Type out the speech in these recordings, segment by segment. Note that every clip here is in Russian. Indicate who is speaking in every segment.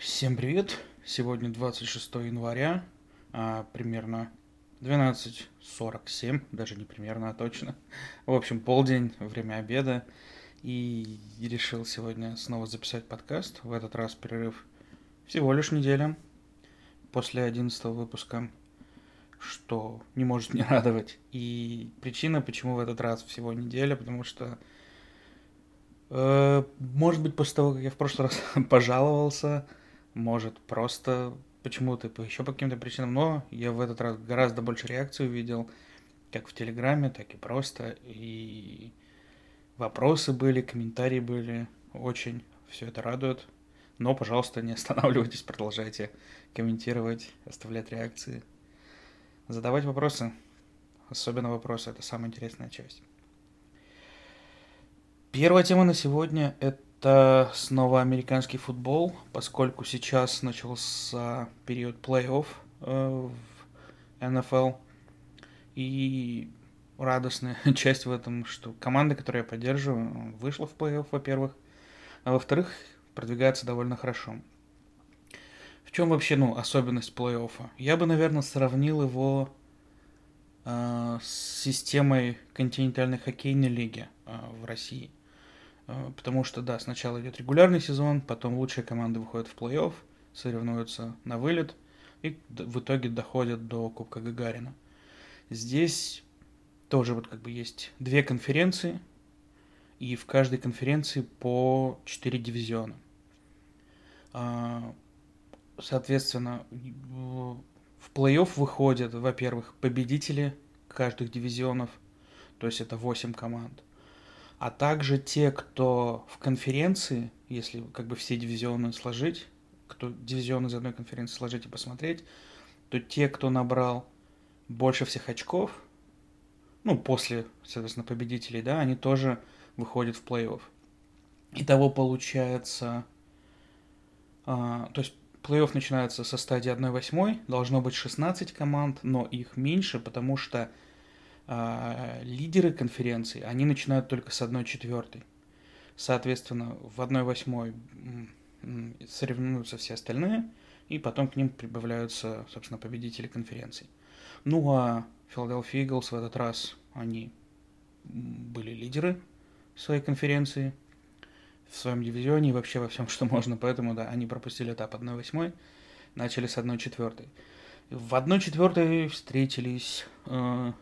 Speaker 1: Всем привет! Сегодня 26 января, а, примерно 12.47, даже не примерно, а точно. В общем, полдень, время обеда. И решил сегодня снова записать подкаст. В этот раз перерыв всего лишь неделя после 11 выпуска, что не может не радовать. И причина, почему в этот раз всего неделя, потому что э, может быть, после того, как я в прошлый раз пожаловался, может, просто почему-то, еще по каким-то причинам, но я в этот раз гораздо больше реакций увидел, как в Телеграме, так и просто, и вопросы были, комментарии были, очень все это радует. Но, пожалуйста, не останавливайтесь, продолжайте комментировать, оставлять реакции, задавать вопросы. Особенно вопросы, это самая интересная часть. Первая тема на сегодня – это это снова американский футбол, поскольку сейчас начался период плей-офф э, в НФЛ. И радостная часть в этом, что команда, которую я поддерживаю, вышла в плей-офф, во-первых, а во-вторых, продвигается довольно хорошо. В чем вообще, ну, особенность плей-оффа? Я бы, наверное, сравнил его э, с системой континентальной хоккейной лиги э, в России – потому что, да, сначала идет регулярный сезон, потом лучшие команды выходят в плей-офф, соревнуются на вылет и в итоге доходят до Кубка Гагарина. Здесь тоже вот как бы есть две конференции, и в каждой конференции по 4 дивизиона. А, соответственно, в плей-офф выходят, во-первых, победители каждых дивизионов, то есть это 8 команд – а также те, кто в конференции, если как бы все дивизионы сложить, кто дивизионы из одной конференции сложить и посмотреть, то те, кто набрал больше всех очков, ну, после, соответственно, победителей, да, они тоже выходят в плей-офф. Итого получается, а, то есть плей-офф начинается со стадии 1-8, должно быть 16 команд, но их меньше, потому что лидеры конференции, они начинают только с одной четвертой. Соответственно, в одной восьмой соревнуются все остальные, и потом к ним прибавляются, собственно, победители конференции. Ну а Philadelphia Eagles в этот раз, они были лидеры своей конференции, в своем дивизионе и вообще во всем, что можно. Поэтому, да, они пропустили этап 1-8, начали с 1-4. В 1-4 встретились э,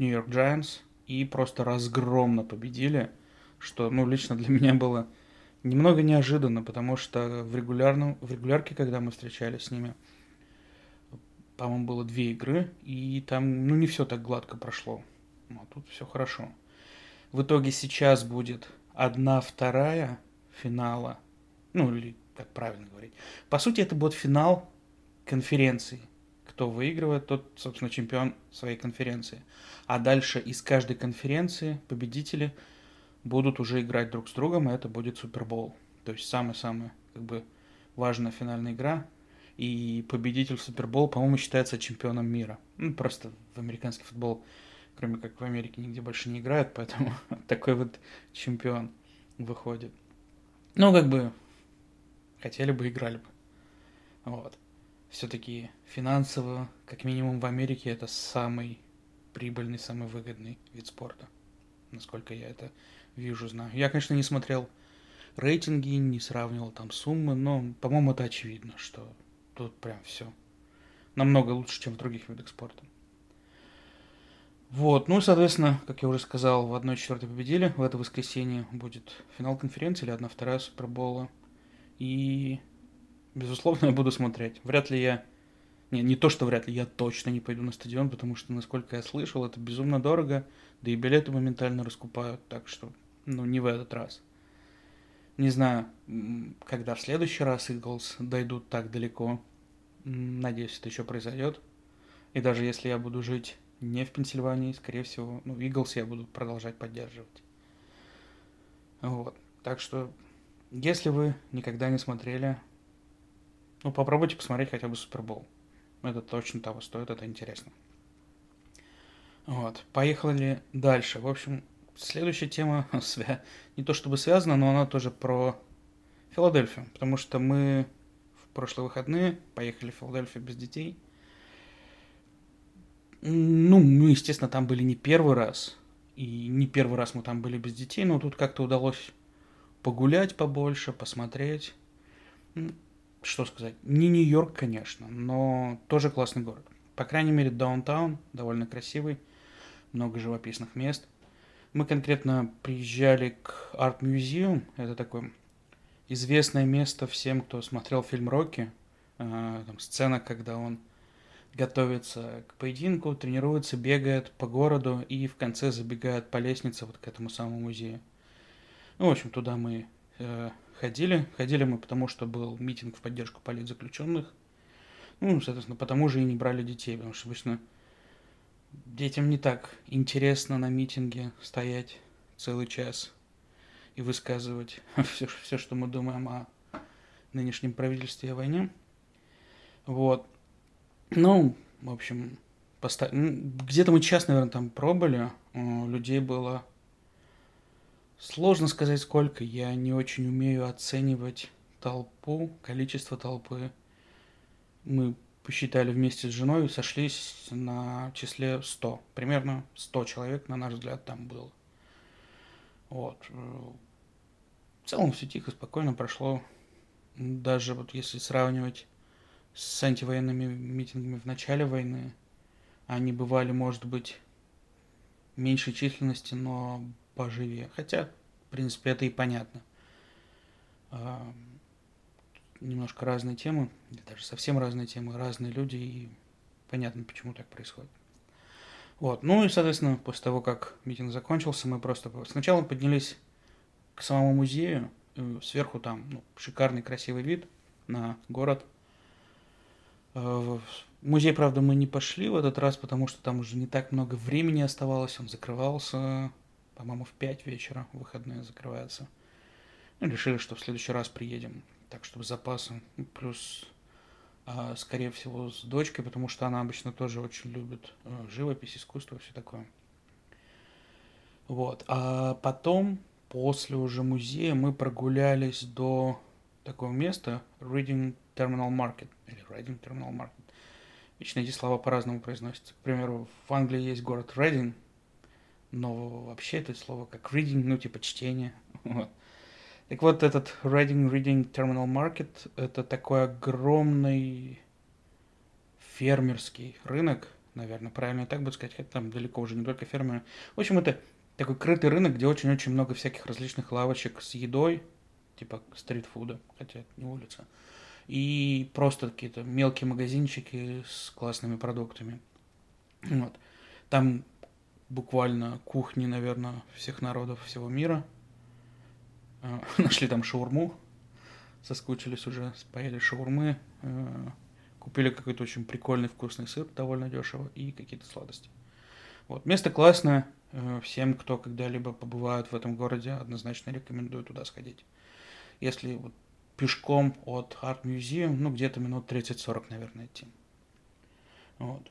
Speaker 1: Нью-Йорк Giants и просто разгромно победили, что, ну, лично для меня было немного неожиданно, потому что в, регулярном, в регулярке, когда мы встречались с ними, по-моему, было две игры, и там, ну, не все так гладко прошло. А тут все хорошо. В итоге сейчас будет одна вторая финала, ну, или как правильно говорить. По сути, это будет финал конференции кто выигрывает, тот, собственно, чемпион своей конференции. А дальше из каждой конференции победители будут уже играть друг с другом, и это будет Супербол. То есть самая-самая как бы важная финальная игра. И победитель Супербол, по-моему, считается чемпионом мира. Ну, просто в американский футбол, кроме как в Америке, нигде больше не играют, поэтому такой вот чемпион выходит. Ну, как бы, хотели бы, играли бы. Вот все-таки финансово, как минимум в Америке, это самый прибыльный, самый выгодный вид спорта. Насколько я это вижу, знаю. Я, конечно, не смотрел рейтинги, не сравнивал там суммы, но, по-моему, это очевидно, что тут прям все намного лучше, чем в других видах спорта. Вот, ну, соответственно, как я уже сказал, в 1-4 победили. В это воскресенье будет финал конференции или 1-2 Супербола. И Безусловно, я буду смотреть. Вряд ли я... Не, не то, что вряд ли, я точно не пойду на стадион, потому что, насколько я слышал, это безумно дорого, да и билеты моментально раскупают, так что, ну, не в этот раз. Не знаю, когда в следующий раз Eagles дойдут так далеко. Надеюсь, это еще произойдет. И даже если я буду жить не в Пенсильвании, скорее всего, ну, Eagles я буду продолжать поддерживать. Вот. Так что, если вы никогда не смотрели ну, попробуйте посмотреть хотя бы Супербол. Это точно того стоит, это интересно. Вот, поехали дальше. В общем, следующая тема свя... не то чтобы связана, но она тоже про Филадельфию, потому что мы прошлые выходные, поехали в Филадельфию без детей. Ну, мы, естественно, там были не первый раз, и не первый раз мы там были без детей, но тут как-то удалось погулять побольше, посмотреть. Что сказать, не Нью-Йорк, конечно, но тоже классный город. По крайней мере, даунтаун довольно красивый, много живописных мест. Мы конкретно приезжали к Art Museum, это такое известное место всем, кто смотрел фильм «Рокки». А, там сцена, когда он готовится к поединку, тренируется, бегает по городу и в конце забегает по лестнице вот к этому самому музею. Ну, в общем, туда мы э, ходили. Ходили мы потому, что был митинг в поддержку политзаключенных. Ну, соответственно, потому же и не брали детей, потому что обычно детям не так интересно на митинге стоять целый час и высказывать все, все что мы думаем о нынешнем правительстве и о войне. Вот. Ну, в общем, поста... где-то мы час, наверное, там пробыли. Людей было сложно сказать сколько. Я не очень умею оценивать толпу, количество толпы. Мы посчитали вместе с женой, сошлись на числе 100. Примерно 100 человек, на наш взгляд, там было. Вот. В целом все тихо, спокойно прошло. Даже вот если сравнивать с антивоенными митингами в начале войны. Они бывали, может быть, меньшей численности, но поживее. Хотя, в принципе, это и понятно. А, немножко разные темы, даже совсем разные темы, разные люди, и понятно, почему так происходит. Вот. Ну и, соответственно, после того, как митинг закончился, мы просто сначала поднялись к самому музею, сверху там ну, шикарный красивый вид на город – Э, в музей, правда, мы не пошли в этот раз, потому что там уже не так много времени оставалось. Он закрывался, по-моему, в 5 вечера, выходные закрывается. Ну, решили, что в следующий раз приедем, так, чтобы запасы. Плюс, а, скорее всего, с дочкой, потому что она обычно тоже очень любит э, живопись, искусство, все такое. Вот. А потом, после уже музея, мы прогулялись до такого места, Reading Terminal Market, или Reading Terminal Market. Вечно эти слова по-разному произносятся. К примеру, в Англии есть город Reading, но вообще это слово как reading, ну типа чтение. Вот. Так вот, этот Reading Reading Terminal Market – это такой огромный фермерский рынок, наверное, правильно так будет сказать, хотя там далеко уже не только фермеры. В общем, это такой крытый рынок, где очень-очень много всяких различных лавочек с едой, типа стритфуда, хотя это не улица, и просто какие-то мелкие магазинчики с классными продуктами. Вот. Там буквально кухни, наверное, всех народов всего мира. А, нашли там шаурму, соскучились уже, поели шаурмы, а, купили какой-то очень прикольный вкусный сыр, довольно дешево, и какие-то сладости. Вот. Место классное, э, всем, кто когда-либо побывает в этом городе, однозначно рекомендую туда сходить если вот пешком от Art Museum, ну, где-то минут 30-40, наверное, идти. Вот.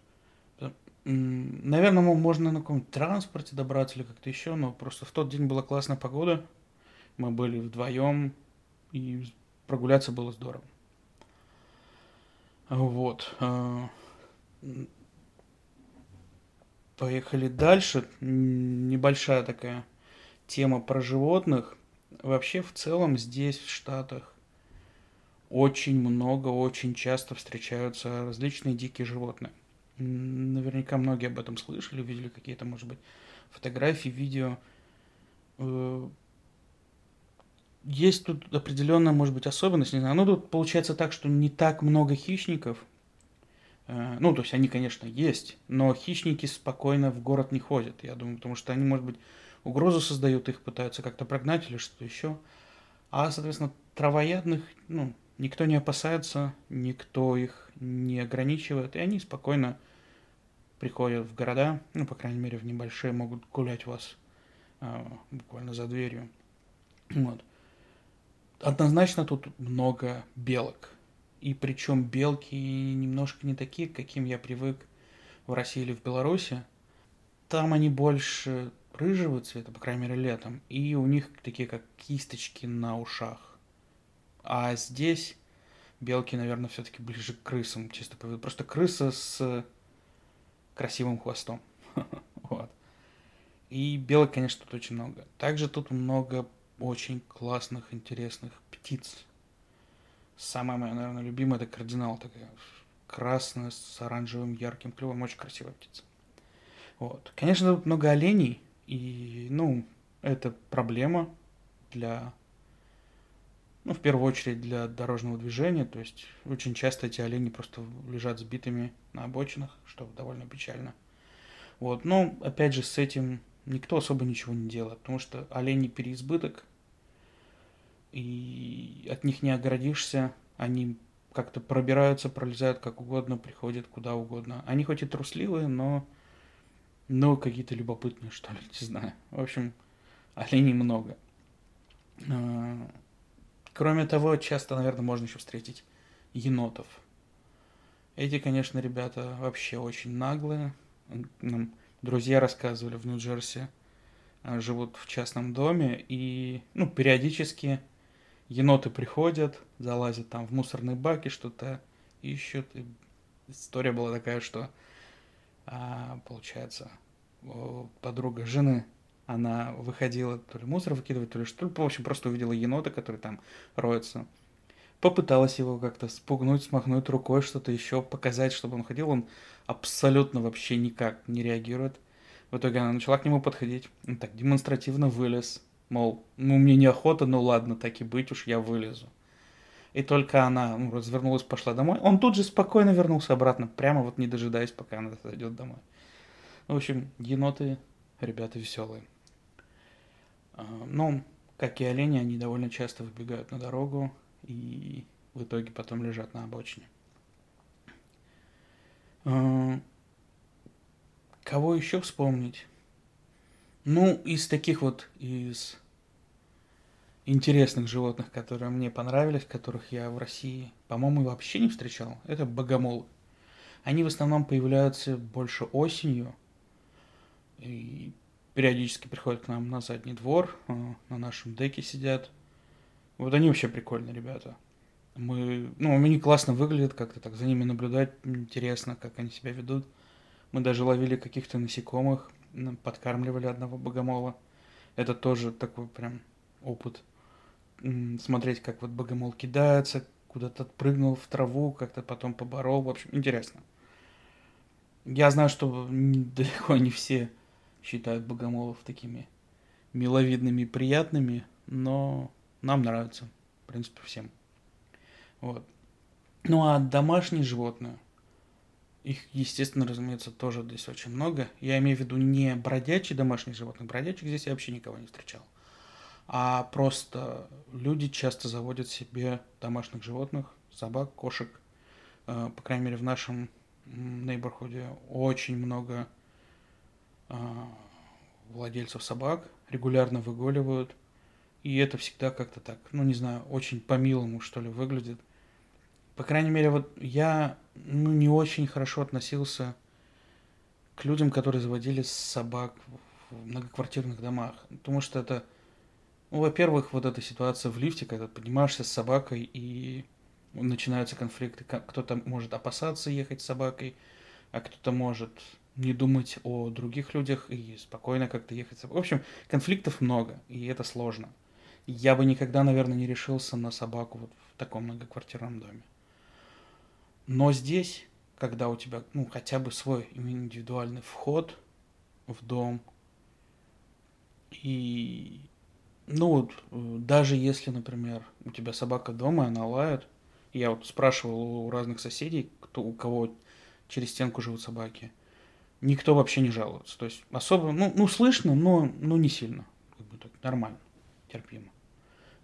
Speaker 1: Наверное, можно на каком-нибудь транспорте добраться или как-то еще, но просто в тот день была классная погода, мы были вдвоем, и прогуляться было здорово. Вот. А, поехали дальше. Небольшая такая тема про животных. Вообще, в целом, здесь, в Штатах, очень много, очень часто встречаются различные дикие животные. Наверняка многие об этом слышали, видели какие-то, может быть, фотографии, видео. Э, есть тут определенная, может быть, особенность, не знаю. Ну, тут получается так, что не так много хищников. Э, ну, то есть они, конечно, есть, но хищники спокойно в город не ходят, я думаю, потому что они, может быть, угрозу создают, их пытаются как-то прогнать или что-то еще. А, соответственно, травоядных, ну, никто не опасается, никто их не ограничивает, и они спокойно приходят в города, ну, по крайней мере, в небольшие, могут гулять у вас э, буквально за дверью. Вот. Однозначно тут много белок. И причем белки немножко не такие, каким я привык в России или в Беларуси. Там они больше рыжего цвета, по крайней мере летом, и у них такие как кисточки на ушах. А здесь белки, наверное, все-таки ближе к крысам, чисто Просто крыса с красивым хвостом. вот. И белок, конечно, тут очень много. Также тут много очень классных, интересных птиц. Самая моя, наверное, любимая это кардинал такая. Красная, с оранжевым, ярким клювом. Очень красивая птица. Вот. Конечно, тут много оленей. И, ну, это проблема для ну, в первую очередь для дорожного движения, то есть очень часто эти олени просто лежат сбитыми на обочинах, что довольно печально. Вот, но опять же с этим никто особо ничего не делает, потому что олени переизбыток, и от них не оградишься, они как-то пробираются, пролезают как угодно, приходят куда угодно. Они хоть и трусливые, но, но какие-то любопытные, что ли, не знаю. В общем, оленей много. Кроме того, часто, наверное, можно еще встретить енотов. Эти, конечно, ребята вообще очень наглые. Нам друзья рассказывали в Нью-Джерси, а, живут в частном доме, и, ну, периодически еноты приходят, залазят там в мусорные баки, что-то ищут. И история была такая, что, а, получается, подруга жены она выходила то ли мусор выкидывать, то ли что, в общем, просто увидела енота, который там роется. Попыталась его как-то спугнуть, смахнуть рукой, что-то еще показать, чтобы он ходил. Он абсолютно вообще никак не реагирует. В итоге она начала к нему подходить. Он так демонстративно вылез. Мол, ну мне неохота, ну ладно, так и быть уж, я вылезу. И только она ну, развернулась, пошла домой. Он тут же спокойно вернулся обратно, прямо вот не дожидаясь, пока она зайдет домой. В общем, еноты, ребята веселые. А, ну, как и олени, они довольно часто выбегают на дорогу и в итоге потом лежат на обочине. А, кого еще вспомнить? Ну, из таких вот, из интересных животных, которые мне понравились, которых я в России, по-моему, вообще не встречал, это богомолы. Они в основном появляются больше осенью, и периодически приходят к нам на задний двор, э, на нашем деке сидят. Вот они вообще прикольные ребята. Мы, ну, они классно выглядят, как-то так за ними наблюдать интересно, как они себя ведут. Мы даже ловили каких-то насекомых, подкармливали одного богомола. Это тоже такой прям опыт. Смотреть, как вот богомол кидается, куда-то отпрыгнул в траву, как-то потом поборол. В общем, интересно. Я знаю, что далеко не все считают богомолов такими миловидными приятными, но нам нравится, в принципе, всем. Вот. Ну а домашние животные, их, естественно, разумеется, тоже здесь очень много. Я имею в виду не бродячие домашние животные, бродячих здесь я вообще никого не встречал. А просто люди часто заводят себе домашних животных, собак, кошек. Э, по крайней мере, в нашем нейборхуде очень много владельцев собак регулярно выгуливают. И это всегда как-то так, ну не знаю, очень по-милому, что ли, выглядит. По крайней мере, вот я ну, не очень хорошо относился к людям, которые заводили собак в многоквартирных домах. Потому что это, ну, во-первых, вот эта ситуация в лифте, когда поднимаешься с собакой и начинаются конфликты. Кто-то может опасаться ехать с собакой, а кто-то может не думать о других людях и спокойно как-то ехать. В общем, конфликтов много, и это сложно. Я бы никогда, наверное, не решился на собаку вот в таком многоквартирном доме. Но здесь, когда у тебя, ну, хотя бы свой индивидуальный вход в дом, и, ну, вот, даже если, например, у тебя собака дома, и она лает, я вот спрашивал у разных соседей, кто, у кого через стенку живут собаки, никто вообще не жалуется. То есть особо, ну, ну слышно, но, но не сильно. Как бы так, нормально, терпимо.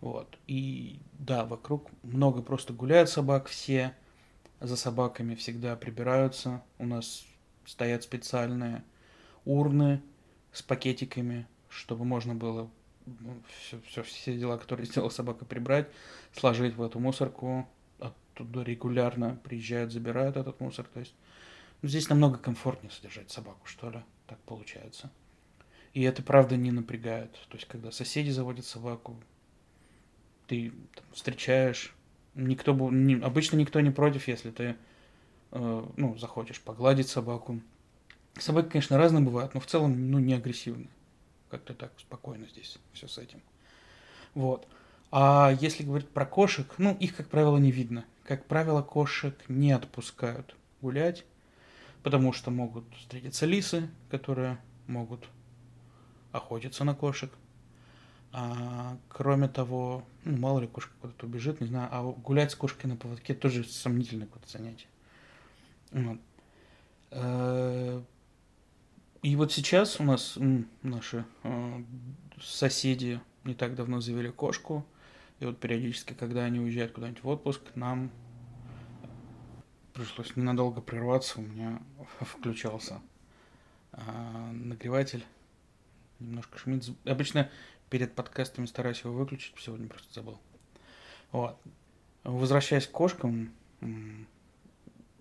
Speaker 1: Вот. И да, вокруг много просто гуляют собак, все за собаками всегда прибираются. У нас стоят специальные урны с пакетиками, чтобы можно было все, все, все дела, которые сделала собака, прибрать, сложить в эту мусорку. Оттуда регулярно приезжают, забирают этот мусор. То есть Здесь намного комфортнее содержать собаку, что ли, так получается. И это правда не напрягает. То есть, когда соседи заводят собаку, ты там, встречаешь, Никто бы, не, обычно никто не против, если ты, э, ну, захочешь погладить собаку. Собаки, конечно, разные бывают, но в целом, ну, не агрессивные. Как-то так спокойно здесь все с этим. Вот. А если говорить про кошек, ну, их, как правило, не видно. Как правило, кошек не отпускают гулять, потому что могут встретиться лисы, которые могут охотиться на кошек. А, кроме того, ну, мало ли кошка куда-то убежит, не знаю, а гулять с кошкой на поводке тоже сомнительное какое-то занятие. Вот. Э, и вот сейчас у нас наши э, соседи не так давно завели кошку, и вот периодически, когда они уезжают куда-нибудь в отпуск, нам пришлось ненадолго прерваться, у меня включался а, нагреватель, немножко шумит. Обычно перед подкастами стараюсь его выключить, сегодня просто забыл. Вот. Возвращаясь к кошкам,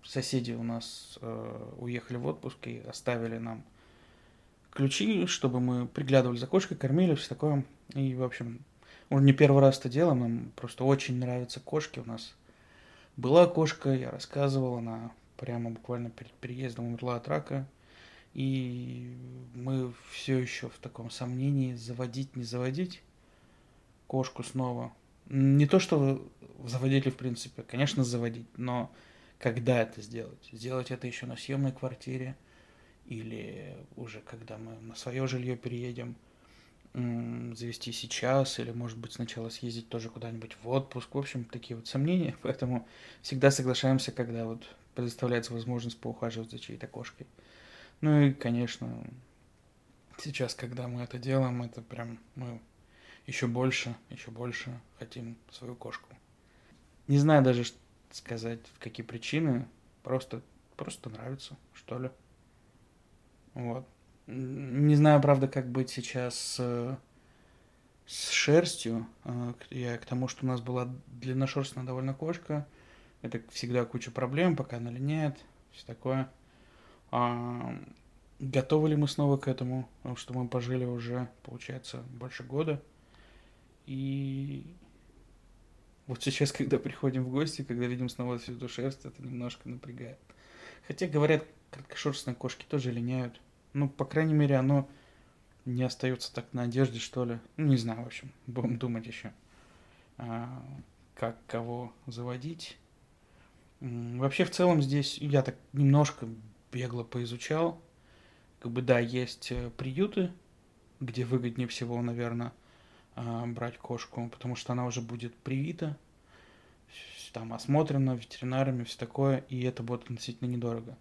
Speaker 1: соседи у нас э, уехали в отпуск и оставили нам ключи, чтобы мы приглядывали за кошкой, кормили, все такое. И, в общем, уже не первый раз это делаем, нам просто очень нравятся кошки. У нас была кошка, я рассказывал, она прямо буквально перед переездом умерла от рака. И мы все еще в таком сомнении, заводить, не заводить кошку снова. Не то, что заводили, в принципе, конечно, заводить, но когда это сделать? Сделать это еще на съемной квартире или уже когда мы на свое жилье переедем, завести сейчас, или, может быть, сначала съездить тоже куда-нибудь в отпуск. В общем, такие вот сомнения, поэтому всегда соглашаемся, когда вот предоставляется возможность поухаживать за чьей-то кошкой. Ну и, конечно, сейчас, когда мы это делаем, это прям мы еще больше, еще больше хотим свою кошку. Не знаю даже сказать, какие причины, просто, просто нравится, что ли. Вот. Не знаю, правда, как быть сейчас с, с шерстью. А, я к тому, что у нас была длинношерстная довольно кошка. Это всегда куча проблем, пока она линяет, все такое. А, готовы ли мы снова к этому? Потому что мы пожили уже, получается, больше года. И вот сейчас, когда приходим в гости, когда видим снова всю эту шерсть, это немножко напрягает. Хотя, говорят, краткошерстные кошки тоже линяют. Ну, по крайней мере, оно не остается так на одежде, что ли. Ну, не знаю, в общем, будем думать еще, а, как кого заводить. Вообще, в целом, здесь я так немножко бегло поизучал. Как бы, да, есть э, приюты, где выгоднее всего, наверное, а, брать кошку, потому что она уже будет привита, там осмотрена ветеринарами, все такое, и это будет относительно недорого.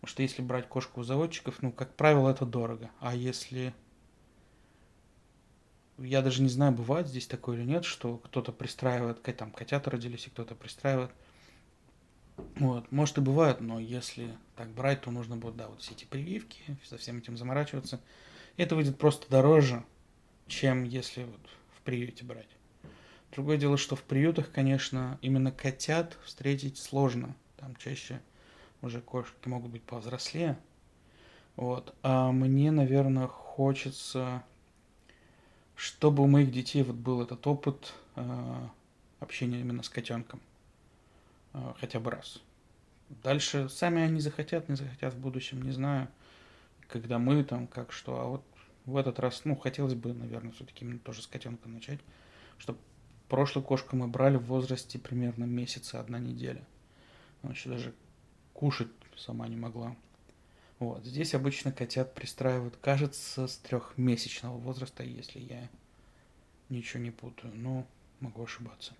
Speaker 1: Потому что если брать кошку у заводчиков, ну, как правило, это дорого. А если... Я даже не знаю, бывает здесь такое или нет, что кто-то пристраивает, там котята родились, и кто-то пристраивает. Вот, может и бывает, но если так брать, то нужно будет, да, вот все эти прививки, со всем этим заморачиваться. Это выйдет просто дороже, чем если вот в приюте брать. Другое дело, что в приютах, конечно, именно котят встретить сложно. Там чаще уже кошки могут быть повзрослее. Вот. А мне, наверное, хочется, чтобы у моих детей вот был этот опыт э, общения именно с котенком. Э, хотя бы раз. Дальше сами они захотят, не захотят в будущем, не знаю. Когда мы там, как что. А вот в этот раз, ну, хотелось бы, наверное, все-таки именно тоже с котенком начать. Чтобы прошлую кошку мы брали в возрасте примерно месяца, одна неделя. Она еще даже кушать сама не могла. Вот. Здесь обычно котят пристраивают, кажется, с трехмесячного возраста, если я ничего не путаю. Но могу ошибаться.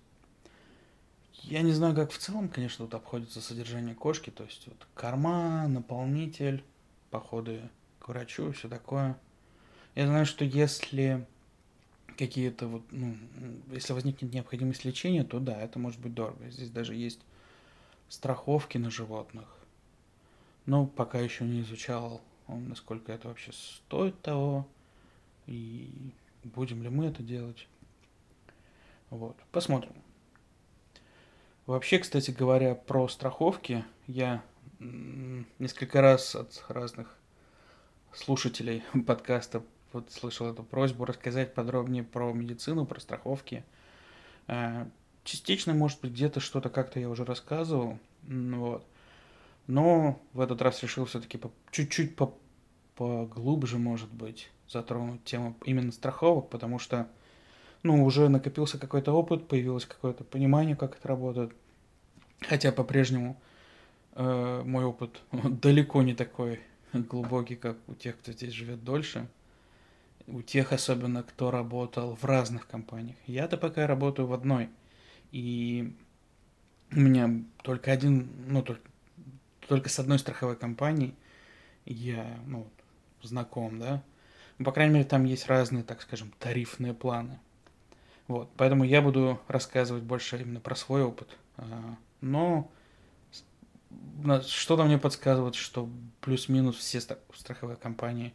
Speaker 1: Я не знаю, как в целом, конечно, тут обходится содержание кошки. То есть вот корма, наполнитель, походы к врачу, все такое. Я знаю, что если какие-то вот, ну, если возникнет необходимость лечения, то да, это может быть дорого. Здесь даже есть страховки на животных. Но пока еще не изучал, насколько это вообще стоит того, и будем ли мы это делать. Вот, посмотрим. Вообще, кстати говоря, про страховки, я несколько раз от разных слушателей подкаста вот слышал эту просьбу рассказать подробнее про медицину, про страховки. Частично, может быть, где-то что-то как-то я уже рассказывал, вот. Но в этот раз решил все-таки по, чуть-чуть по, поглубже, может быть, затронуть тему именно страховок, потому что, ну, уже накопился какой-то опыт, появилось какое-то понимание, как это работает. Хотя по-прежнему э, мой опыт далеко не такой глубокий, как у тех, кто здесь живет дольше. У тех особенно, кто работал в разных компаниях. Я-то пока работаю в одной. И у меня только один, ну, только, только с одной страховой компанией я, ну, знаком, да. Ну, по крайней мере, там есть разные, так скажем, тарифные планы. Вот, поэтому я буду рассказывать больше именно про свой опыт. А, но что-то мне подсказывает, что плюс-минус все страховые компании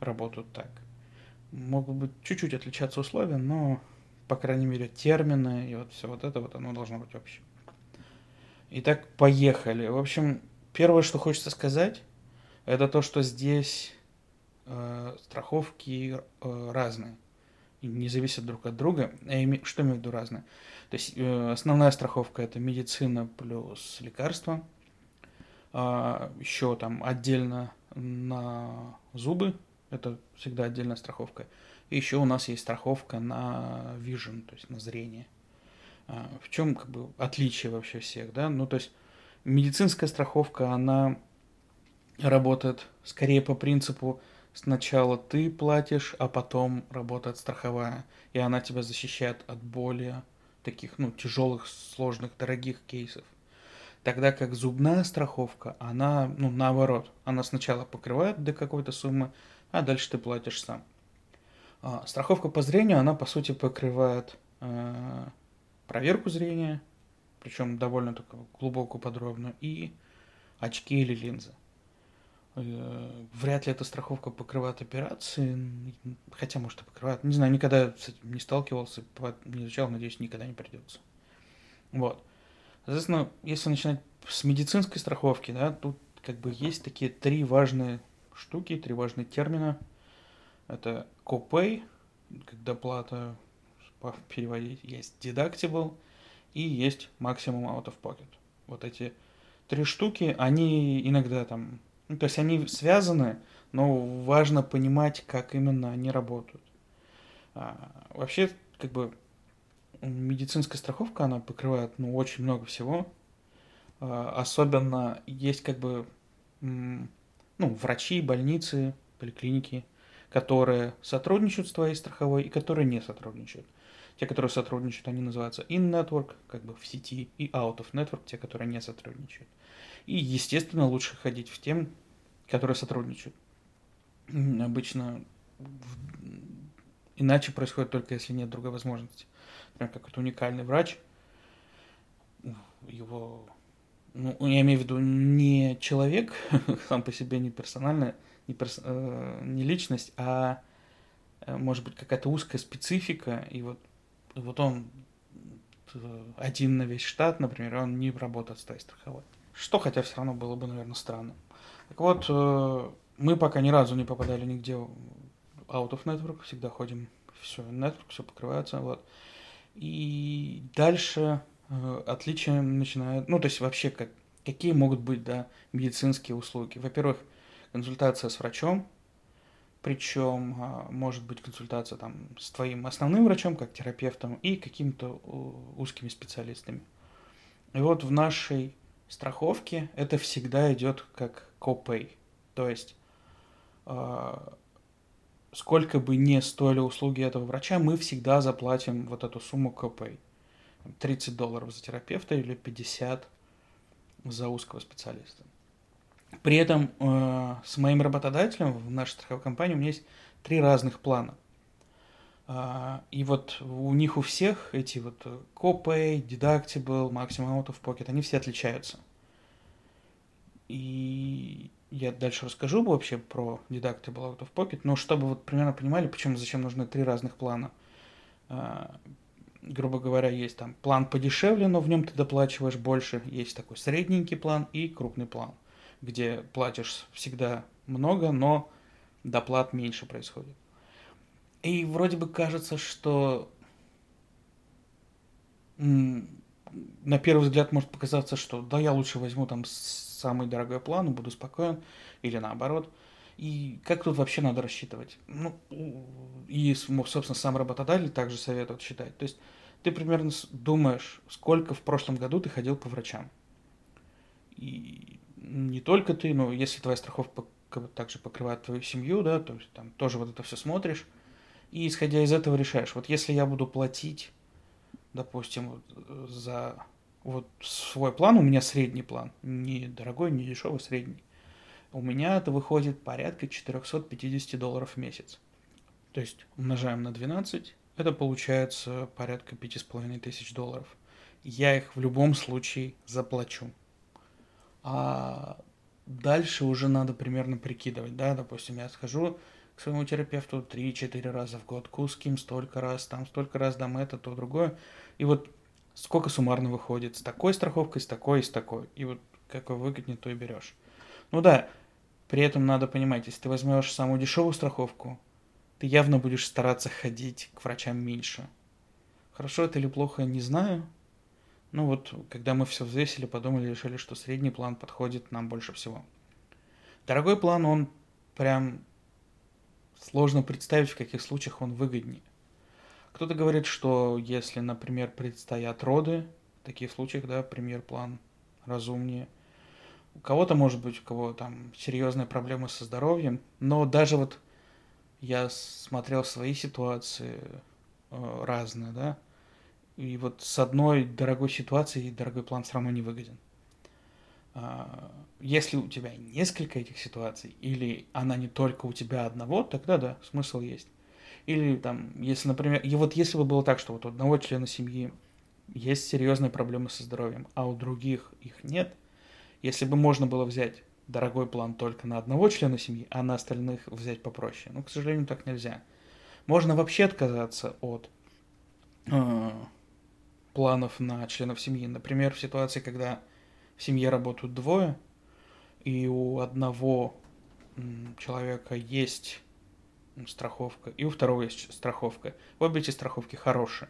Speaker 1: работают так. Могут быть чуть-чуть отличаться условия, но, по крайней мере, термины и вот все вот это вот, оно должно быть общее. Итак, поехали. В общем, первое, что хочется сказать, это то, что здесь э, страховки э, разные не зависят друг от друга. Что имею в виду разные? То есть э, основная страховка это медицина плюс лекарства – а, еще там отдельно на зубы, это всегда отдельная страховка. И еще у нас есть страховка на vision, то есть на зрение. А, в чем как бы отличие вообще всех, да? Ну, то есть медицинская страховка, она работает скорее по принципу сначала ты платишь, а потом работает страховая, и она тебя защищает от более таких, ну, тяжелых, сложных, дорогих кейсов. Тогда как зубная страховка, она, ну, наоборот, она сначала покрывает до какой-то суммы, а дальше ты платишь сам. А, страховка по зрению, она, по сути, покрывает э, проверку зрения, причем довольно такую глубокую, подробную, и очки или линзы. Э, вряд ли эта страховка покрывает операции, хотя, может, и покрывает. Не знаю, никогда с этим не сталкивался, не изучал, надеюсь, никогда не придется. Вот. Соответственно, если начинать с медицинской страховки, да, тут как бы есть такие три важные штуки, три важные термина. Это copay, когда плата переводить, есть deductible и есть maximum out of pocket. Вот эти три штуки, они иногда там, ну, то есть они связаны, но важно понимать, как именно они работают. А, вообще, как бы медицинская страховка, она покрывает ну, очень много всего. А, особенно есть как бы ну, врачи, больницы, поликлиники, которые сотрудничают с твоей страховой и которые не сотрудничают. Те, которые сотрудничают, они называются in-network, как бы в сети, и out of network, те, которые не сотрудничают. И, естественно, лучше ходить в тем, которые сотрудничают. Обычно иначе происходит только если нет другой возможности например, какой-то уникальный врач, его, ну, я имею в виду не человек сам по себе, не персонально, не, перс, э, не личность, а э, может быть какая-то узкая специфика, и вот, вот он э, один на весь штат, например, он не работает с твоей страховой. Что, хотя все равно было бы, наверное, странно. Так вот, э, мы пока ни разу не попадали нигде out of network, всегда ходим все, network, все покрывается, вот. И дальше э, отличия начинают, ну, то есть вообще как, какие могут быть, да, медицинские услуги. Во-первых, консультация с врачом, причем а, может быть консультация там с твоим основным врачом, как терапевтом, и какими-то узкими специалистами. И вот в нашей страховке это всегда идет как copay. То есть а, сколько бы ни стоили услуги этого врача, мы всегда заплатим вот эту сумму КП. 30 долларов за терапевта или 50 за узкого специалиста. При этом э, с моим работодателем в нашей страховой компании у меня есть три разных плана. Э, и вот у них у всех эти вот copay, deductible, maximum out of pocket, они все отличаются. И я дальше расскажу вообще про Deductible Out of Pocket, но чтобы вот примерно понимали, почему, зачем нужны три разных плана. А, грубо говоря, есть там план подешевле, но в нем ты доплачиваешь больше. Есть такой средненький план и крупный план, где платишь всегда много, но доплат меньше происходит. И вроде бы кажется, что на первый взгляд может показаться, что да, я лучше возьму там самый дорогой план буду спокоен, или наоборот. И как тут вообще надо рассчитывать? Ну, и, собственно, сам работодатель также советует считать. То есть ты примерно думаешь, сколько в прошлом году ты ходил по врачам. И не только ты, но если твоя страховка также покрывает твою семью, да, то есть там тоже вот это все смотришь, и исходя из этого решаешь, вот если я буду платить, допустим, э, за вот свой план, у меня средний план, не дорогой, не дешевый, средний, у меня это выходит порядка 450 долларов в месяц. То есть умножаем на 12, это получается порядка 5,5 тысяч долларов. Я их в любом случае заплачу. А дальше уже надо примерно прикидывать, да, допустим, я схожу к своему терапевту 3-4 раза в год, к узким столько раз, там столько раз дам это, то другое. И вот сколько суммарно выходит с такой страховкой, с такой и с такой. И вот какой выгоднее, то и берешь. Ну да, при этом надо понимать, если ты возьмешь самую дешевую страховку, ты явно будешь стараться ходить к врачам меньше. Хорошо это или плохо, не знаю. Ну вот, когда мы все взвесили, подумали, решили, что средний план подходит нам больше всего. Дорогой план, он прям сложно представить, в каких случаях он выгоднее. Кто-то говорит, что если, например, предстоят роды, в таких случаях, да, премьер-план разумнее – у кого-то, может быть, у кого там серьезные проблемы со здоровьем, но даже вот я смотрел свои ситуации э, разные, да, и вот с одной дорогой ситуацией дорогой план все равно не выгоден. А, если у тебя несколько этих ситуаций, или она не только у тебя одного, тогда да, смысл есть. Или там, если, например, и вот если бы было так, что вот у одного члена семьи есть серьезные проблемы со здоровьем, а у других их нет – если бы можно было взять дорогой план только на одного члена семьи, а на остальных взять попроще. Но, к сожалению, так нельзя. Можно вообще отказаться от э, планов на членов семьи. Например, в ситуации, когда в семье работают двое, и у одного человека есть страховка, и у второго есть страховка. Обе эти страховки хорошие.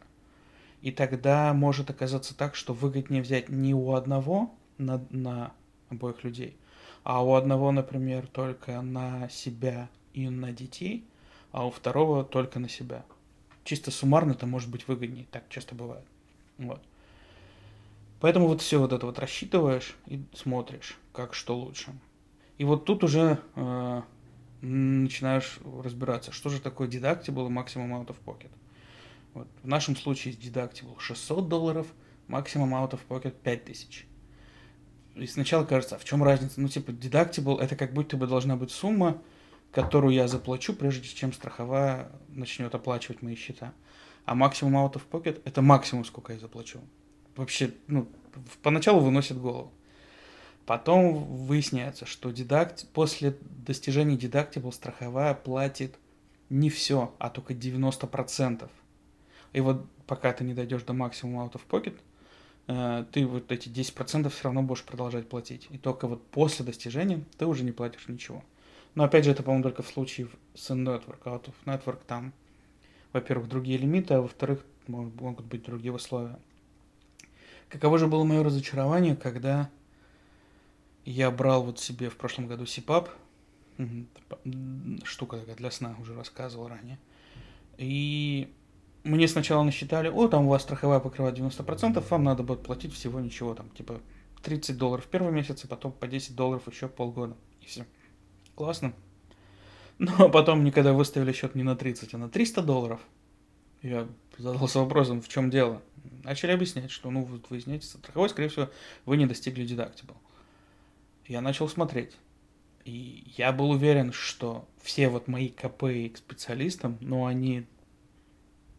Speaker 1: И тогда может оказаться так, что выгоднее взять не у одного на, на обоих людей. А у одного, например, только на себя и на детей, а у второго только на себя. Чисто суммарно это может быть выгоднее, так часто бывает. Вот. Поэтому вот все вот это вот рассчитываешь и смотришь, как что лучше. И вот тут уже э, начинаешь разбираться, что же такое deductible и maximum out of pocket. Вот. В нашем случае deductible 600 долларов, maximum out of pocket 5000. И сначала кажется, а в чем разница? Ну, типа, deductible это как будто бы должна быть сумма, которую я заплачу, прежде чем страховая начнет оплачивать мои счета. А максимум out of pocket это максимум, сколько я заплачу. Вообще, ну, поначалу выносит голову. Потом выясняется, что дедакт, после достижения deductible страховая платит не все, а только 90%. И вот пока ты не дойдешь до максимума out of pocket, Э, ты вот эти 10% все равно будешь продолжать платить. И только вот после достижения ты уже не платишь ничего. Но опять же, это, по-моему, только в случае с Network. Out of Network там, во-первых, другие лимиты, а во-вторых, могут быть другие условия. Каково же было мое разочарование, когда я брал вот себе в прошлом году СИПАП, штука такая для сна, уже рассказывал ранее, и мне сначала насчитали, о, там у вас страховая покрывает 90%, вам надо будет платить всего ничего, там, типа 30 долларов первый месяц, а потом по 10 долларов еще полгода. И все. Классно. Но потом мне когда выставили счет не на 30, а на 300 долларов, я задался вопросом, в чем дело. Начали объяснять, что, ну, вот вы сняете страховой, скорее всего, вы не достигли deductible. Я начал смотреть. И я был уверен, что все вот мои КП к специалистам, ну, они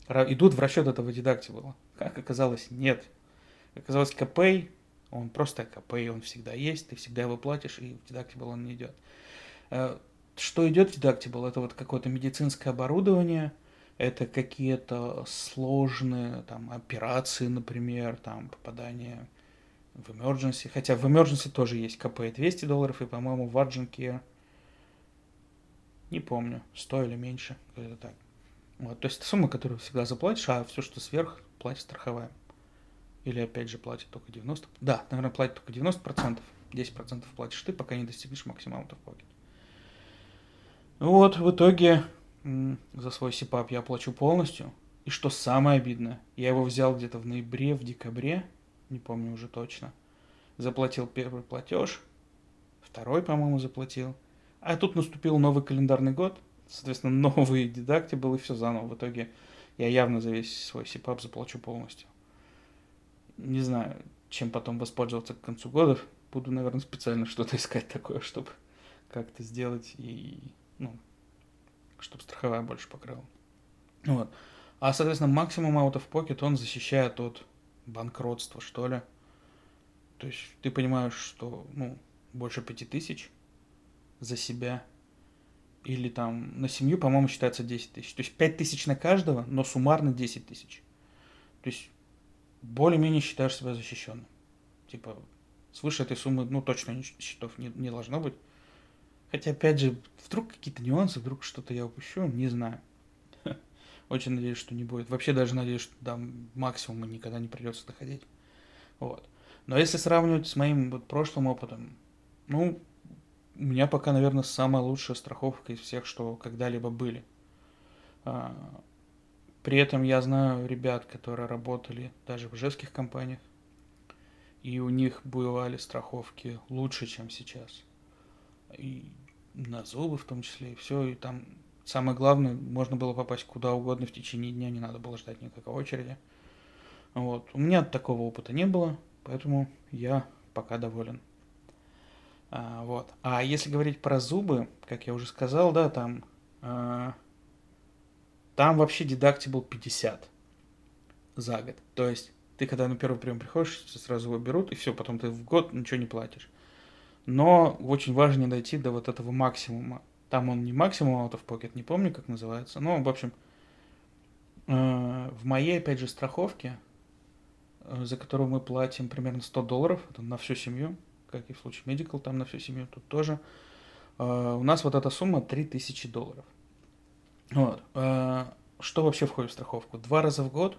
Speaker 1: идут в расчет этого дедактибла. Как оказалось, нет. Оказалось, КП, он просто КП, он всегда есть, ты всегда его платишь, и в дедактибл он не идет. Что идет в дедактибл? Это вот какое-то медицинское оборудование, это какие-то сложные там, операции, например, там, попадание в emergency. Хотя в emergency тоже есть КП 200 долларов, и, по-моему, в Urgent Care, не помню, 100 или меньше, как-то так. Вот, то есть это сумма, которую всегда заплатишь, а все, что сверх, платит страховая. Или опять же платит только 90%. Да, наверное, платит только 90%. 10% платишь ты, пока не достигнешь максимум out of pocket. Вот, в итоге за свой сипап я плачу полностью. И что самое обидное, я его взял где-то в ноябре, в декабре, не помню уже точно. Заплатил первый платеж, второй, по-моему, заплатил. А тут наступил новый календарный год, соответственно, новый дедакти был и все заново. В итоге я явно за весь свой сипап заплачу полностью. Не знаю, чем потом воспользоваться к концу года. Буду, наверное, специально что-то искать такое, чтобы как-то сделать и, ну, чтобы страховая больше покрыла. Вот. А, соответственно, максимум out of pocket он защищает от банкротства, что ли. То есть ты понимаешь, что, ну, больше пяти тысяч за себя. Или там на семью, по-моему, считается 10 тысяч. То есть 5 тысяч на каждого, но суммарно 10 тысяч. То есть более-менее считаешь себя защищенным. Типа, свыше этой суммы, ну, точно счетов не, не должно быть. Хотя, опять же, вдруг какие-то нюансы, вдруг что-то я упущу, не знаю. Очень надеюсь, что не будет. Вообще даже надеюсь, что до максимума никогда не придется доходить. Вот. Но если сравнивать с моим вот прошлым опытом, ну, у меня пока, наверное, самая лучшая страховка из всех, что когда-либо были. А, при этом я знаю ребят, которые работали даже в жестких компаниях, и у них бывали страховки лучше, чем сейчас. И на зубы в том числе, и все, и там самое главное, можно было попасть куда угодно в течение дня, не надо было ждать никакой очереди. Вот. У меня такого опыта не было, поэтому я пока доволен. А, вот. А если говорить про зубы, как я уже сказал, да, там, а, там вообще дедактибл 50 за год. То есть ты когда на первый прием приходишь, сразу его берут, и все, потом ты в год ничего не платишь. Но очень важно не дойти до вот этого максимума. Там он не максимум out of pocket, не помню, как называется. Но, в общем, э, в моей, опять же, страховке, э, за которую мы платим примерно 100 долларов, это на всю семью, как и в случае Medical, там на всю семью, тут тоже, э, у нас вот эта сумма 3000 долларов. Вот. Что вообще входит в страховку? Два раза в год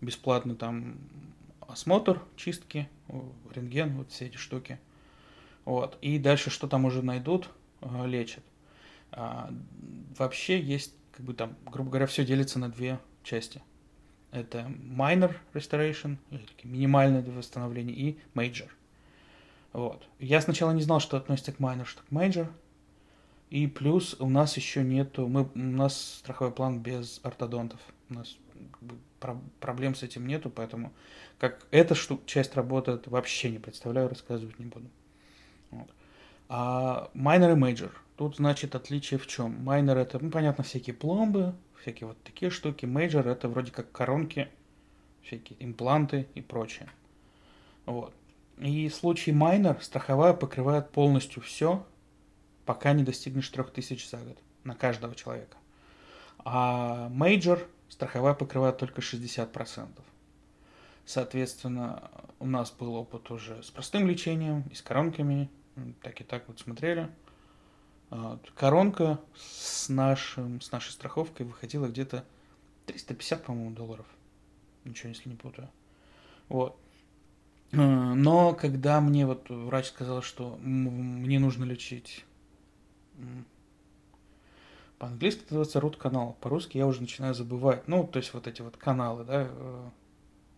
Speaker 1: бесплатный там осмотр, чистки, рентген, вот все эти штуки – вот. И дальше что там уже найдут, э, лечат. А, вообще есть, как бы там, грубо говоря, все делится на две части. Это minor restoration, минимальное восстановление, и major. Вот. Я сначала не знал, что относится к minor, что к major. И плюс у нас еще нету, мы, у нас страховой план без ортодонтов. У нас как бы, про, проблем с этим нету, поэтому как эта штука, часть работает, вообще не представляю, рассказывать не буду. А minor и major. Тут, значит, отличие в чем? Minor это, ну, понятно, всякие пломбы, всякие вот такие штуки. Major это вроде как коронки, всякие импланты и прочее. Вот. И в случае minor страховая покрывает полностью все, пока не достигнешь 3000 за год на каждого человека. А major страховая покрывает только 60%. Соответственно, у нас был опыт уже с простым лечением и с коронками, так и так вот смотрели. Коронка с, нашим, с нашей страховкой выходила где-то 350, по-моему, долларов. Ничего, если не путаю. Вот. А, но когда мне вот врач сказал, что мне нужно лечить по-английски это называется root канал, по-русски я уже начинаю забывать. Ну, то есть вот эти вот каналы, да, э,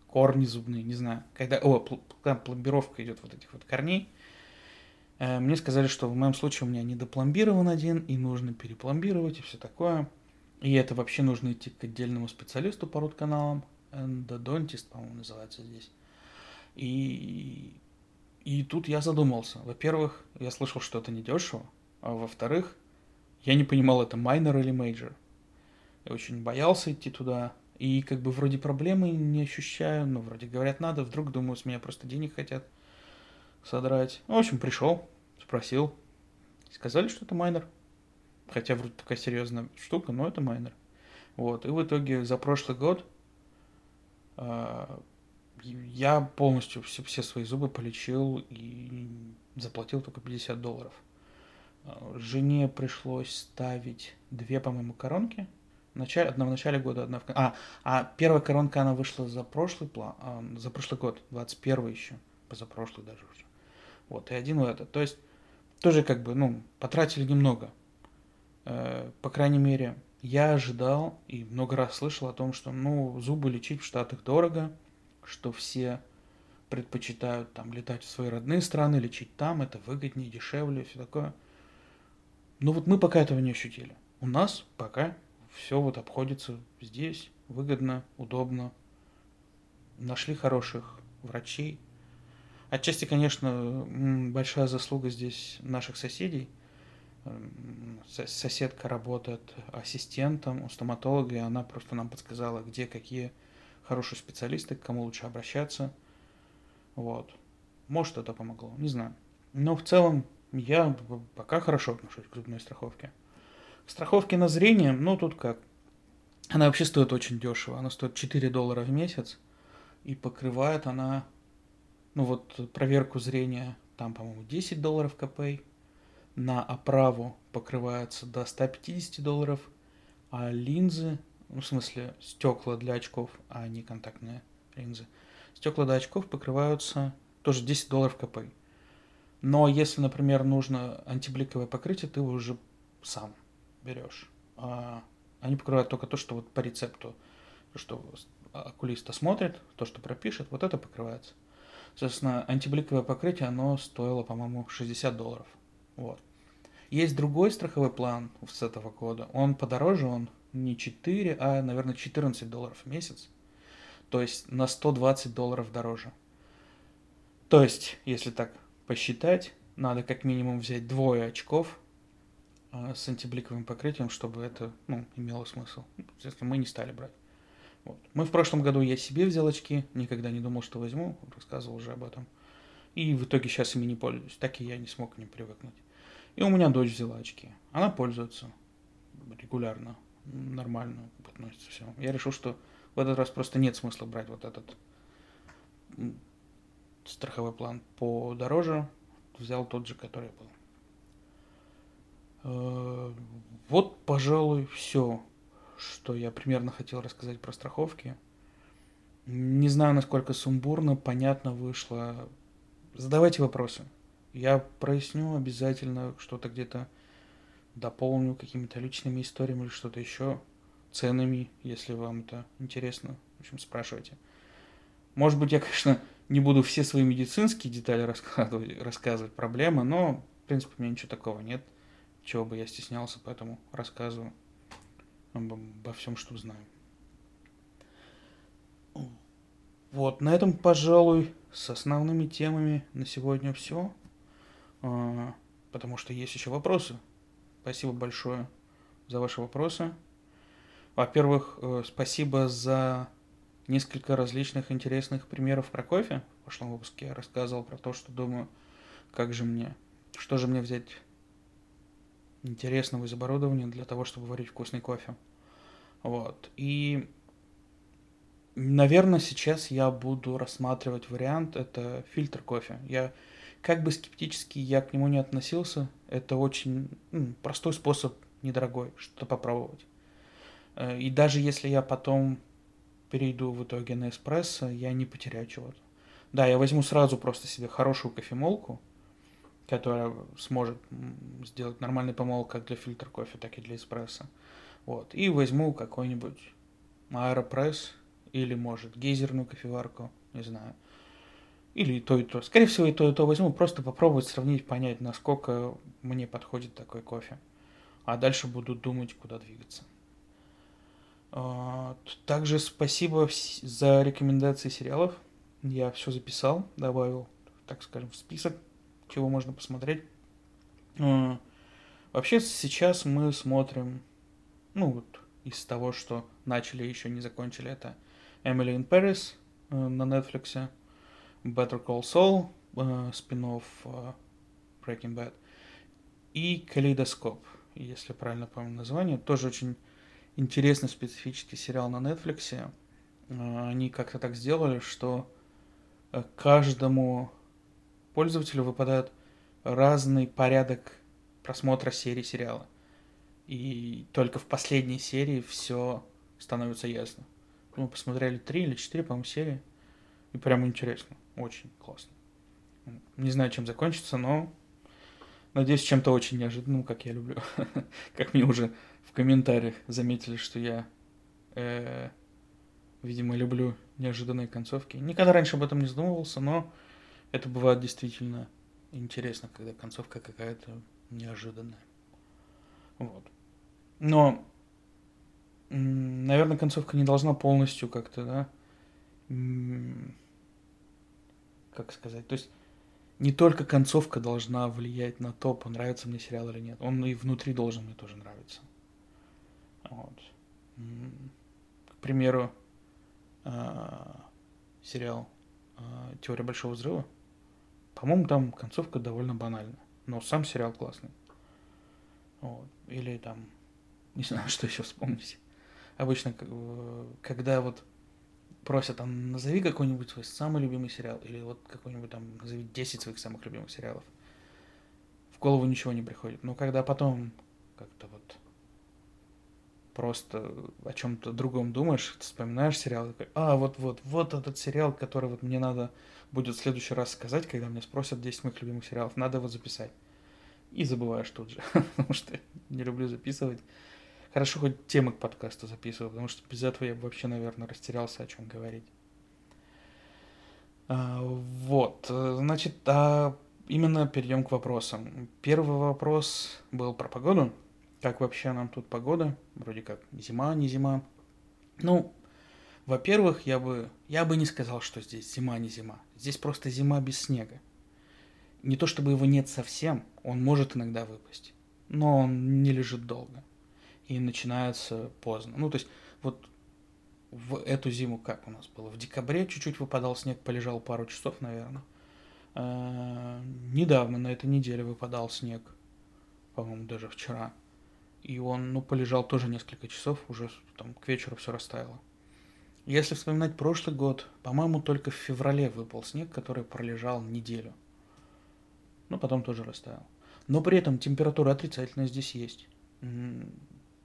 Speaker 1: корни зубные, не знаю. Когда, о, когда пломбировка идет вот этих вот корней, мне сказали, что в моем случае у меня недопломбирован один, и нужно перепломбировать, и все такое. И это вообще нужно идти к отдельному специалисту по рот-каналам. Эндодонтист, по-моему, называется здесь. И, и тут я задумался. Во-первых, я слышал, что это недешево. А во-вторых, я не понимал, это minor или major. Я очень боялся идти туда. И как бы вроде проблемы не ощущаю, но вроде говорят надо, вдруг думаю, с меня просто денег хотят содрать. В общем, пришел, спросил. Сказали, что это minor. Хотя вроде такая серьезная штука, но это minor. Вот. И в итоге за прошлый год э, я полностью все, все свои зубы полечил и заплатил только 50 долларов. А, жене пришлось ставить две, по-моему, коронки. Начале, одна в начале года, одна в... А, а первая коронка, она вышла за прошлый план, а, за прошлый год, 21 еще, позапрошлый даже уже. Вот, и один в этот. То есть, тоже как бы, ну, потратили немного. Э, по крайней мере, я ожидал и много раз слышал о том, что, ну, зубы лечить в Штатах дорого, что все предпочитают там летать в свои родные страны, лечить там, это выгоднее, дешевле, все такое. Но вот мы пока этого не ощутили. У нас пока все вот обходится здесь, выгодно, удобно. Нашли хороших врачей. Отчасти, конечно, большая заслуга здесь наших соседей. Соседка работает ассистентом у стоматолога, и она просто нам подсказала, где какие хорошие специалисты, к кому лучше обращаться. Вот. Может, это помогло, не знаю. Но в целом я пока хорошо отношусь к зубной страховке. К страховке на зрение, ну тут как. Она вообще стоит очень дешево. Она стоит 4 доллара в месяц. И покрывает она, ну вот проверку зрения, там, по-моему, 10 долларов КП. На оправу покрывается до 150 долларов. А линзы, ну в смысле стекла для очков, а не контактные линзы, стекла для очков покрываются тоже 10 долларов КП. Но если, например, нужно антибликовое покрытие, ты уже сам берешь. А они покрывают только то, что вот по рецепту, то, что окулист осмотрит, то, что пропишет, вот это покрывается. Соответственно, антибликовое покрытие, оно стоило, по-моему, 60 долларов. Вот. Есть другой страховой план с этого года. Он подороже, он не 4, а, наверное, 14 долларов в месяц. То есть на 120 долларов дороже. То есть, если так посчитать, надо как минимум взять двое очков а, с антибликовым покрытием, чтобы это ну, имело смысл. Естественно, мы не стали брать. Вот. Мы в прошлом году я себе взял очки, никогда не думал, что возьму, рассказывал уже об этом. И в итоге сейчас ими не пользуюсь, так и я не смог к ним привыкнуть. И у меня дочь взяла очки. Она пользуется регулярно, нормально относится все. Я решил, что в этот раз просто нет смысла брать вот этот страховой план подороже, взял тот же, который был. Э, вот, пожалуй, все, что я примерно хотел рассказать про страховки. Не знаю, насколько сумбурно, понятно вышло. Задавайте вопросы. Я проясню обязательно что-то где-то дополню какими-то личными историями или что-то еще, ценами, если вам это интересно. В общем, спрашивайте. Может быть, я, конечно, не буду все свои медицинские детали рассказывать, рассказывать проблемы, но, в принципе, у меня ничего такого нет, чего бы я стеснялся, поэтому рассказываю обо, обо всем, что знаю. Вот, на этом, пожалуй, с основными темами на сегодня все. А, потому что есть еще вопросы. Спасибо большое за ваши вопросы. Во-первых, э, спасибо за несколько различных интересных примеров про кофе. В прошлом выпуске я рассказывал про то, что думаю, как же мне, что же мне взять интересного из оборудования для того, чтобы варить вкусный кофе. Вот. И, наверное, сейчас я буду рассматривать вариант, это фильтр кофе. Я, как бы скептически я к нему не относился, это очень ну, простой способ, недорогой, что-то попробовать. Э, и даже если я потом перейду в итоге на эспрессо, я не потеряю чего-то. Да, я возьму сразу просто себе хорошую кофемолку, которая сможет сделать нормальный помол как для фильтр кофе, так и для эспрессо. Вот. И возьму какой-нибудь аэропресс или, может, гейзерную кофеварку, не знаю. Или и то, и то. Скорее всего, и то, и то возьму, просто попробовать сравнить, понять, насколько мне подходит такой кофе. А дальше буду думать, куда двигаться. Также спасибо за рекомендации сериалов. Я все записал, добавил, так скажем, в список, чего можно посмотреть. Вообще сейчас мы смотрим, ну вот из того, что начали, еще не закончили, это Emily in Paris э, на Netflix, Better Call Saul, э, спин-офф э, Breaking Bad, и Kaleidoscope, если правильно помню название, тоже очень интересный специфический сериал на Netflix. Они как-то так сделали, что каждому пользователю выпадает разный порядок просмотра серии сериала. И только в последней серии все становится ясно. Мы посмотрели три или четыре, по-моему, серии. И прям интересно. Очень классно. Не знаю, чем закончится, но надеюсь, чем-то очень неожиданным, как я люблю. как мне уже в комментариях заметили, что я, э, видимо, люблю неожиданные концовки. Никогда раньше об этом не задумывался, но это бывает действительно интересно, когда концовка какая-то неожиданная. Вот. Но, наверное, концовка не должна полностью как-то, да, как сказать, то есть не только концовка должна влиять на то, понравится мне сериал или нет. Он и внутри должен мне тоже нравиться. Вот. К примеру, а, сериал а, Теория большого взрыва. По-моему, там концовка довольно банальная. Но сам сериал классный. Вот. Или там, не знаю, что еще вспомнить. Обычно, когда вот просят, а назови какой-нибудь свой самый любимый сериал, или вот какой-нибудь там, назови 10 своих самых любимых сериалов. В голову ничего не приходит. Но когда потом как-то вот просто о чем-то другом думаешь, вспоминаешь сериал, такой, а, вот, вот, вот этот сериал, который вот мне надо будет в следующий раз сказать, когда меня спросят 10 моих любимых сериалов, надо его записать. И забываешь тут же, потому что не люблю записывать. Хорошо, хоть темы к подкасту записываю, потому что без этого я бы вообще, наверное, растерялся, о чем говорить. А, вот, значит, а именно перейдем к вопросам. Первый вопрос был про погоду. Как вообще нам тут погода? Вроде как зима, не зима. Ну, во-первых, я бы, я бы не сказал, что здесь зима, не зима. Здесь просто зима без снега. Не то чтобы его нет совсем, он может иногда выпасть, но он не лежит долго и начинается поздно. Ну, то есть, вот в эту зиму как у нас было? В декабре чуть-чуть выпадал снег, полежал пару часов, наверное. А, недавно, на этой неделе выпадал снег, по-моему, даже вчера. И он, ну, полежал тоже несколько часов, уже там к вечеру все растаяло. Если вспоминать прошлый год, по-моему, только в феврале выпал снег, который пролежал неделю. Ну, потом тоже растаял. Но при этом температура отрицательная здесь есть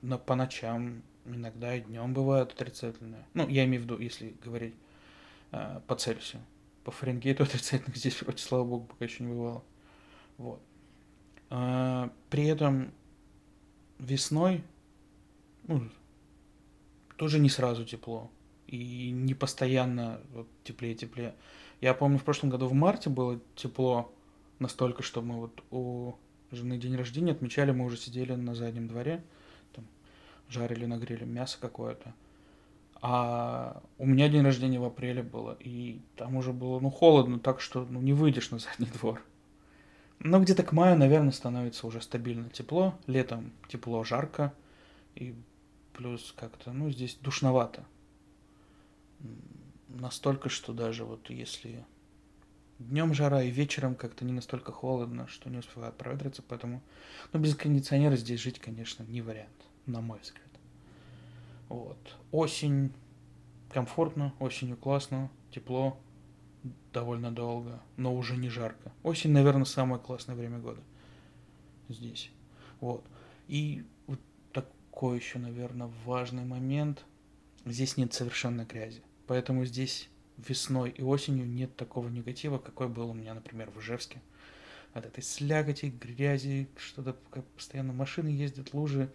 Speaker 1: но по ночам, иногда и днем бывают отрицательные. Ну, я имею в виду, если говорить э, по Цельсию. По Фаренгейту отрицательных здесь вроде, слава богу, пока еще не бывало. Вот. А, при этом весной ну, тоже не сразу тепло. И не постоянно вот, теплее-теплее. Я помню, в прошлом году в марте было тепло настолько, что мы вот у жены день рождения отмечали, мы уже сидели на заднем дворе жарили на гриле мясо какое-то. А у меня день рождения в апреле было, и там уже было, ну, холодно, так что, ну, не выйдешь на задний двор. Но где-то к маю, наверное, становится уже стабильно тепло. Летом тепло, жарко. И плюс как-то, ну, здесь душновато. Настолько, что даже вот если днем жара и вечером как-то не настолько холодно, что не успевает проветриться, поэтому, ну, без кондиционера здесь жить, конечно, не вариант на мой взгляд. Вот. Осень комфортно, осенью классно, тепло, довольно долго, но уже не жарко. Осень, наверное, самое классное время года здесь. Вот. И вот такой еще, наверное, важный момент. Здесь нет совершенно грязи. Поэтому здесь весной и осенью нет такого негатива, какой был у меня, например, в Ижевске. От этой слякоти, грязи, что-то постоянно машины ездят, лужи.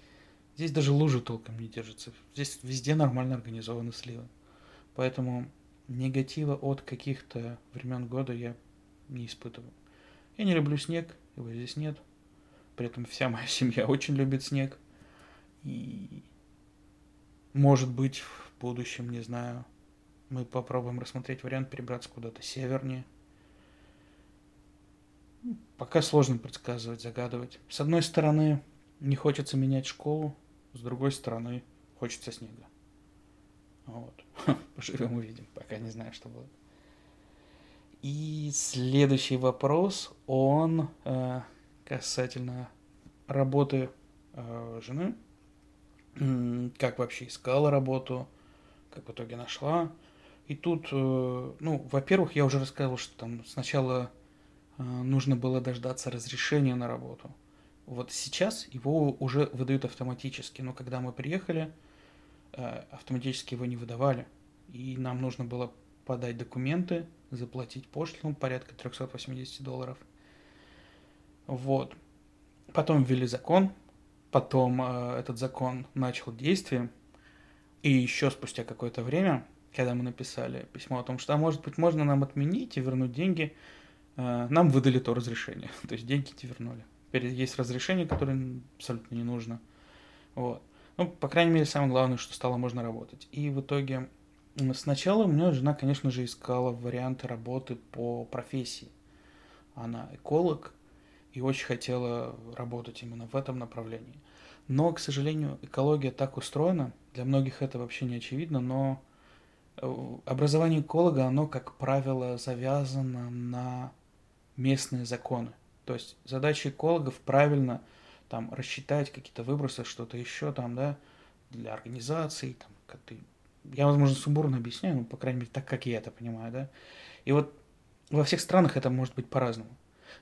Speaker 1: Здесь даже лужи толком не держатся. Здесь везде нормально организованы сливы. Поэтому негатива от каких-то времен года я не испытываю. Я не люблю снег, его здесь нет. При этом вся моя семья очень любит снег. И может быть в будущем, не знаю, мы попробуем рассмотреть вариант перебраться куда-то севернее. Пока сложно предсказывать, загадывать. С одной стороны, не хочется менять школу, с другой стороны, хочется снега. Вот. Поживем, увидим. Пока не знаю, что будет. И следующий вопрос, он э, касательно работы э, жены. Как вообще искала работу, как в итоге нашла. И тут, э, ну, во-первых, я уже рассказывал, что там сначала э, нужно было дождаться разрешения на работу. Вот сейчас его уже выдают автоматически, но когда мы приехали, э, автоматически его не выдавали. И нам нужно было подать документы, заплатить пошлину порядка 380 долларов. Вот. Потом ввели закон, потом э, этот закон начал действие, и еще спустя какое-то время, когда мы написали письмо о том, что, а может быть, можно нам отменить и вернуть деньги, э, нам выдали то разрешение. то есть деньги эти вернули. Теперь есть разрешение, которое абсолютно не нужно. Вот. Ну, по крайней мере, самое главное, что стало можно работать. И в итоге сначала у меня жена, конечно же, искала варианты работы по профессии. Она эколог и очень хотела работать именно в этом направлении. Но, к сожалению, экология так устроена, для многих это вообще не очевидно, но образование эколога, оно, как правило, завязано на местные законы. То есть задача экологов правильно там рассчитать какие-то выбросы, что-то еще там, да, для организаций, там, как. Я, возможно, сумбурно объясняю, но, по крайней мере, так, как я это понимаю, да. И вот во всех странах это может быть по-разному.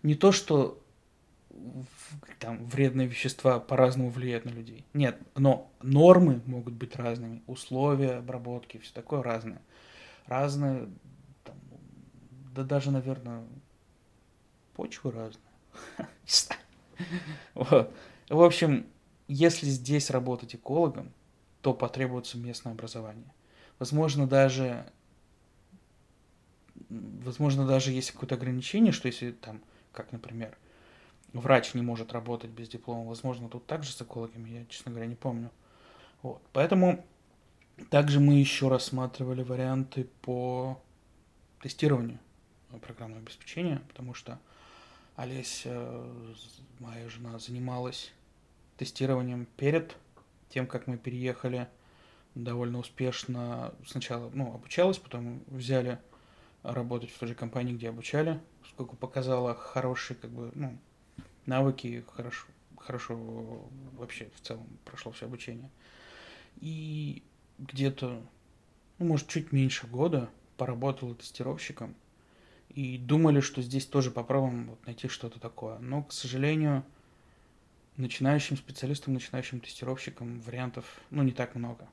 Speaker 1: Не то, что там вредные вещества по-разному влияют на людей. Нет, но нормы могут быть разными, условия обработки, все такое разное. Разные, там, да даже, наверное, почвы разные. В общем, если здесь работать экологом, то потребуется местное образование. Возможно, даже возможно, даже есть какое-то ограничение, что если там, как, например, врач не может работать без диплома, возможно, тут также с экологами, я, честно говоря, не помню. Вот. Поэтому также мы еще рассматривали варианты по тестированию программного обеспечения, потому что Олеся, моя жена, занималась тестированием перед тем, как мы переехали довольно успешно. Сначала ну, обучалась, потом взяли работать в той же компании, где обучали, сколько показала хорошие как бы, ну, навыки, хорошо, хорошо вообще в целом прошло все обучение. И где-то, ну, может, чуть меньше года поработала тестировщиком – и думали, что здесь тоже попробуем вот найти что-то такое. Но, к сожалению, начинающим специалистам, начинающим тестировщикам вариантов, ну, не так много.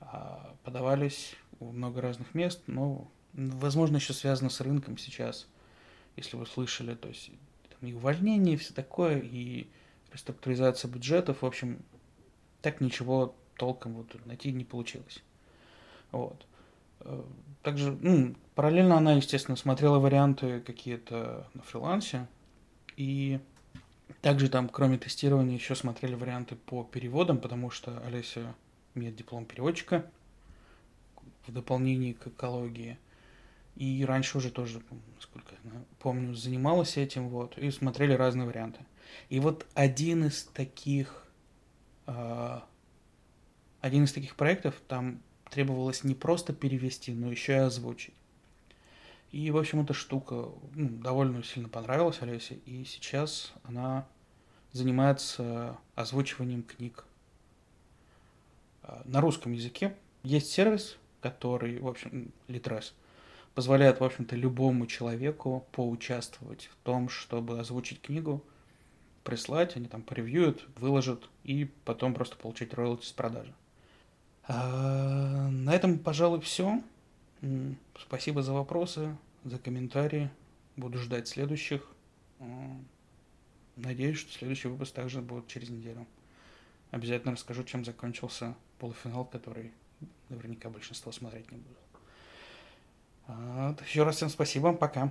Speaker 1: А, подавались в много разных мест, но, возможно, еще связано с рынком сейчас, если вы слышали, то есть и увольнение, и все такое, и реструктуризация бюджетов, в общем, так ничего толком вот найти не получилось. Вот. Э, также, ну, параллельно она, естественно, смотрела варианты какие-то на фрилансе. И также там, кроме тестирования, еще смотрели варианты по переводам, потому что Олеся имеет диплом переводчика в дополнении к экологии. И раньше уже тоже, насколько я помню, занималась этим, вот, и смотрели разные варианты. И вот один из таких, э, один из таких проектов, там требовалось не просто перевести, но еще и озвучить. И, в общем, эта штука ну, довольно сильно понравилась Олесе, и сейчас она занимается озвучиванием книг а, на русском языке. Есть сервис, который, в общем, Литрес, позволяет, в общем-то, любому человеку поучаствовать в том, чтобы озвучить книгу, прислать, они там поревьюют, выложат, и потом просто получить роялти с продажи. А, на этом, пожалуй, все. Спасибо за вопросы, за комментарии. Буду ждать следующих. Надеюсь, что следующий выпуск также будет через неделю. Обязательно расскажу, чем закончился полуфинал, который наверняка большинство смотреть не будут. Еще раз всем спасибо. Пока.